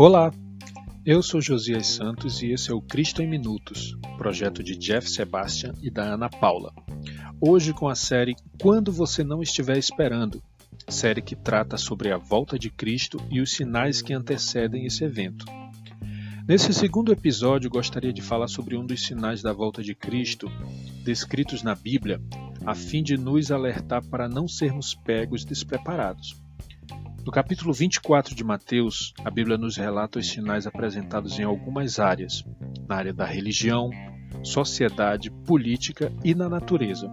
Olá, eu sou Josias Santos e esse é o Cristo em Minutos, projeto de Jeff Sebastian e da Ana Paula. Hoje com a série Quando Você Não Estiver Esperando, série que trata sobre a volta de Cristo e os sinais que antecedem esse evento. Nesse segundo episódio, gostaria de falar sobre um dos sinais da volta de Cristo descritos na Bíblia, a fim de nos alertar para não sermos pegos despreparados. No capítulo 24 de Mateus, a Bíblia nos relata os sinais apresentados em algumas áreas, na área da religião, sociedade, política e na natureza.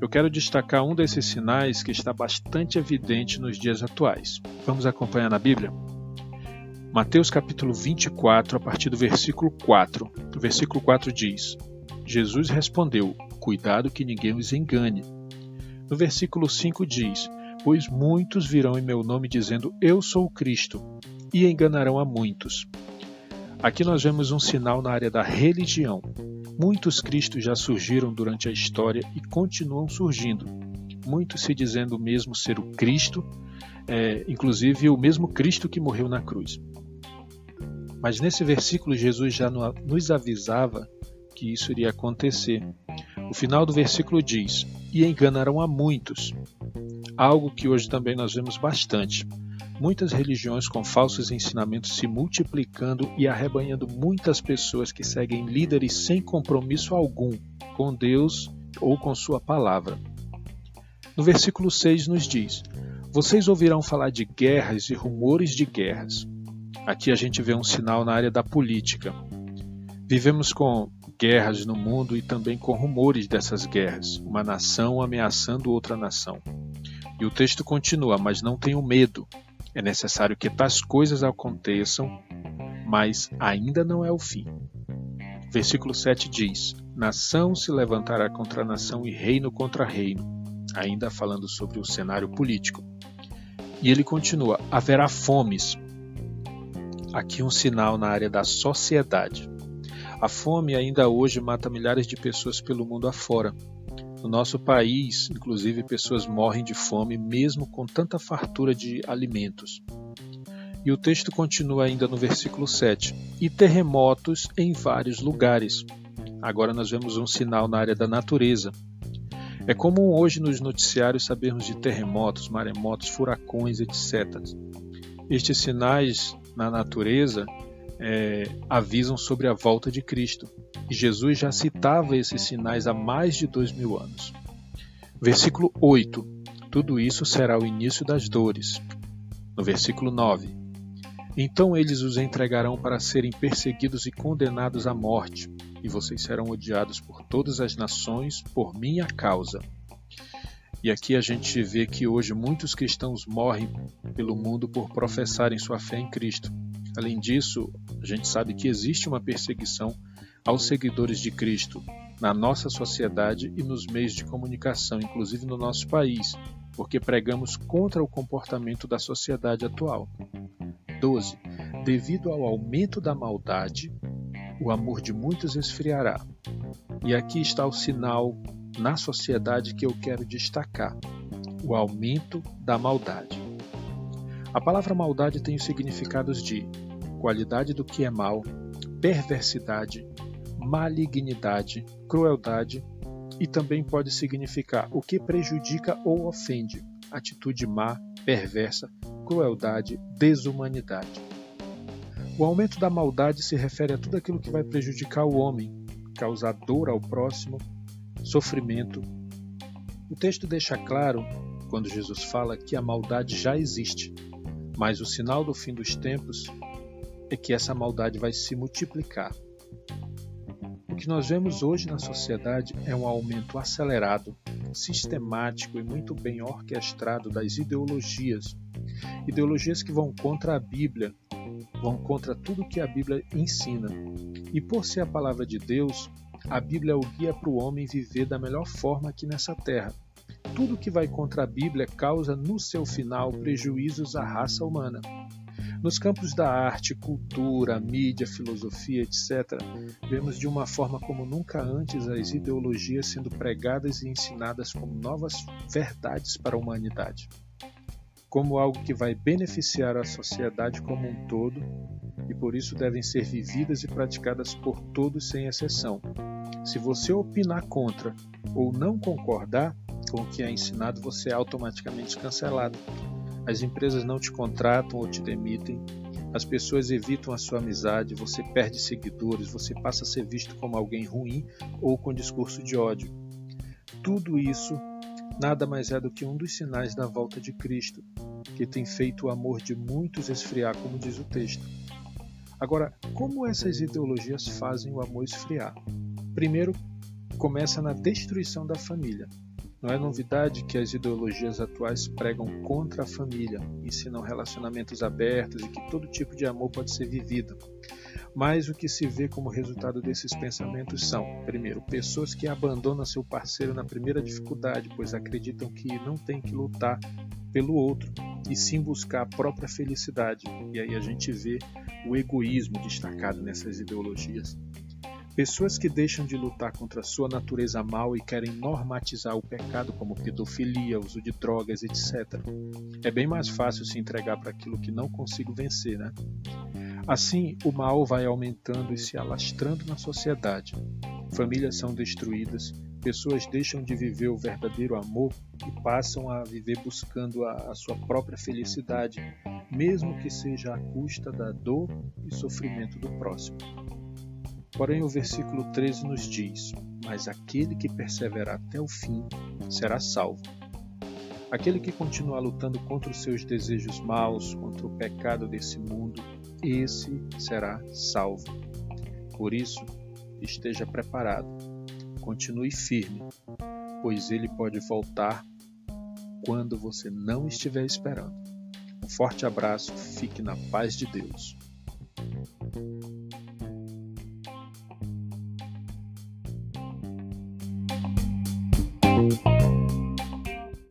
Eu quero destacar um desses sinais que está bastante evidente nos dias atuais. Vamos acompanhar na Bíblia? Mateus capítulo 24, a partir do versículo 4. O versículo 4 diz: Jesus respondeu: Cuidado que ninguém os engane. No versículo 5 diz: Pois muitos virão em meu nome dizendo: Eu sou o Cristo, e enganarão a muitos. Aqui nós vemos um sinal na área da religião. Muitos Cristos já surgiram durante a história e continuam surgindo. Muitos se dizendo mesmo ser o Cristo, é, inclusive o mesmo Cristo que morreu na cruz. Mas nesse versículo, Jesus já nos avisava que isso iria acontecer. O final do versículo diz: E enganarão a muitos. Algo que hoje também nós vemos bastante. Muitas religiões com falsos ensinamentos se multiplicando e arrebanhando muitas pessoas que seguem líderes sem compromisso algum com Deus ou com Sua palavra. No versículo 6 nos diz: Vocês ouvirão falar de guerras e rumores de guerras. Aqui a gente vê um sinal na área da política. Vivemos com guerras no mundo e também com rumores dessas guerras, uma nação ameaçando outra nação. E o texto continua: Mas não tenham medo. É necessário que tais coisas aconteçam, mas ainda não é o fim. Versículo 7 diz: Nação se levantará contra nação e reino contra reino, ainda falando sobre o cenário político. E ele continua: haverá fomes, Aqui um sinal na área da sociedade. A fome ainda hoje mata milhares de pessoas pelo mundo afora. No nosso país, inclusive, pessoas morrem de fome mesmo com tanta fartura de alimentos. E o texto continua ainda no versículo 7: E terremotos em vários lugares. Agora nós vemos um sinal na área da natureza. É comum hoje nos noticiários sabermos de terremotos, maremotos, furacões, etc. Estes sinais na natureza é, avisam sobre a volta de Cristo. E Jesus já citava esses sinais há mais de dois mil anos. Versículo 8: Tudo isso será o início das dores. No versículo 9: Então eles os entregarão para serem perseguidos e condenados à morte, e vocês serão odiados por todas as nações por minha causa. E aqui a gente vê que hoje muitos cristãos morrem pelo mundo por professarem sua fé em Cristo. Além disso, a gente sabe que existe uma perseguição aos seguidores de Cristo na nossa sociedade e nos meios de comunicação, inclusive no nosso país, porque pregamos contra o comportamento da sociedade atual. 12. Devido ao aumento da maldade, o amor de muitos esfriará. E aqui está o sinal na sociedade que eu quero destacar: o aumento da maldade. A palavra maldade tem os significados de qualidade do que é mal, perversidade, malignidade, crueldade e também pode significar o que prejudica ou ofende, atitude má, perversa, crueldade, desumanidade. O aumento da maldade se refere a tudo aquilo que vai prejudicar o homem, causar dor ao próximo, sofrimento. O texto deixa claro, quando Jesus fala, que a maldade já existe, mas o sinal do fim dos tempos é que essa maldade vai se multiplicar. O que nós vemos hoje na sociedade é um aumento acelerado, sistemático e muito bem orquestrado das ideologias. Ideologias que vão contra a Bíblia, vão contra tudo que a Bíblia ensina. E por ser a palavra de Deus, a Bíblia é o guia para o homem viver da melhor forma aqui nessa terra. Tudo que vai contra a Bíblia causa no seu final prejuízos à raça humana. Nos campos da arte, cultura, mídia, filosofia, etc., vemos de uma forma como nunca antes as ideologias sendo pregadas e ensinadas como novas verdades para a humanidade. como algo que vai beneficiar a sociedade como um todo e por isso devem ser vividas e praticadas por todos sem exceção. Se você opinar contra ou não concordar com o que é ensinado, você é automaticamente cancelado. As empresas não te contratam ou te demitem, as pessoas evitam a sua amizade, você perde seguidores, você passa a ser visto como alguém ruim ou com discurso de ódio. Tudo isso nada mais é do que um dos sinais da volta de Cristo, que tem feito o amor de muitos esfriar, como diz o texto. Agora, como essas ideologias fazem o amor esfriar? Primeiro, começa na destruição da família. Não é novidade que as ideologias atuais pregam contra a família, ensinam relacionamentos abertos e que todo tipo de amor pode ser vivido. Mas o que se vê como resultado desses pensamentos são, primeiro, pessoas que abandonam seu parceiro na primeira dificuldade, pois acreditam que não tem que lutar pelo outro e sim buscar a própria felicidade. E aí a gente vê o egoísmo destacado nessas ideologias. Pessoas que deixam de lutar contra sua natureza mal e querem normatizar o pecado, como pedofilia, uso de drogas, etc. É bem mais fácil se entregar para aquilo que não consigo vencer, né? Assim, o mal vai aumentando e se alastrando na sociedade. Famílias são destruídas, pessoas deixam de viver o verdadeiro amor e passam a viver buscando a, a sua própria felicidade, mesmo que seja à custa da dor e sofrimento do próximo. Porém, o versículo 13 nos diz: Mas aquele que perseverar até o fim será salvo. Aquele que continuar lutando contra os seus desejos maus, contra o pecado desse mundo, esse será salvo. Por isso, esteja preparado, continue firme, pois ele pode voltar quando você não estiver esperando. Um forte abraço, fique na paz de Deus.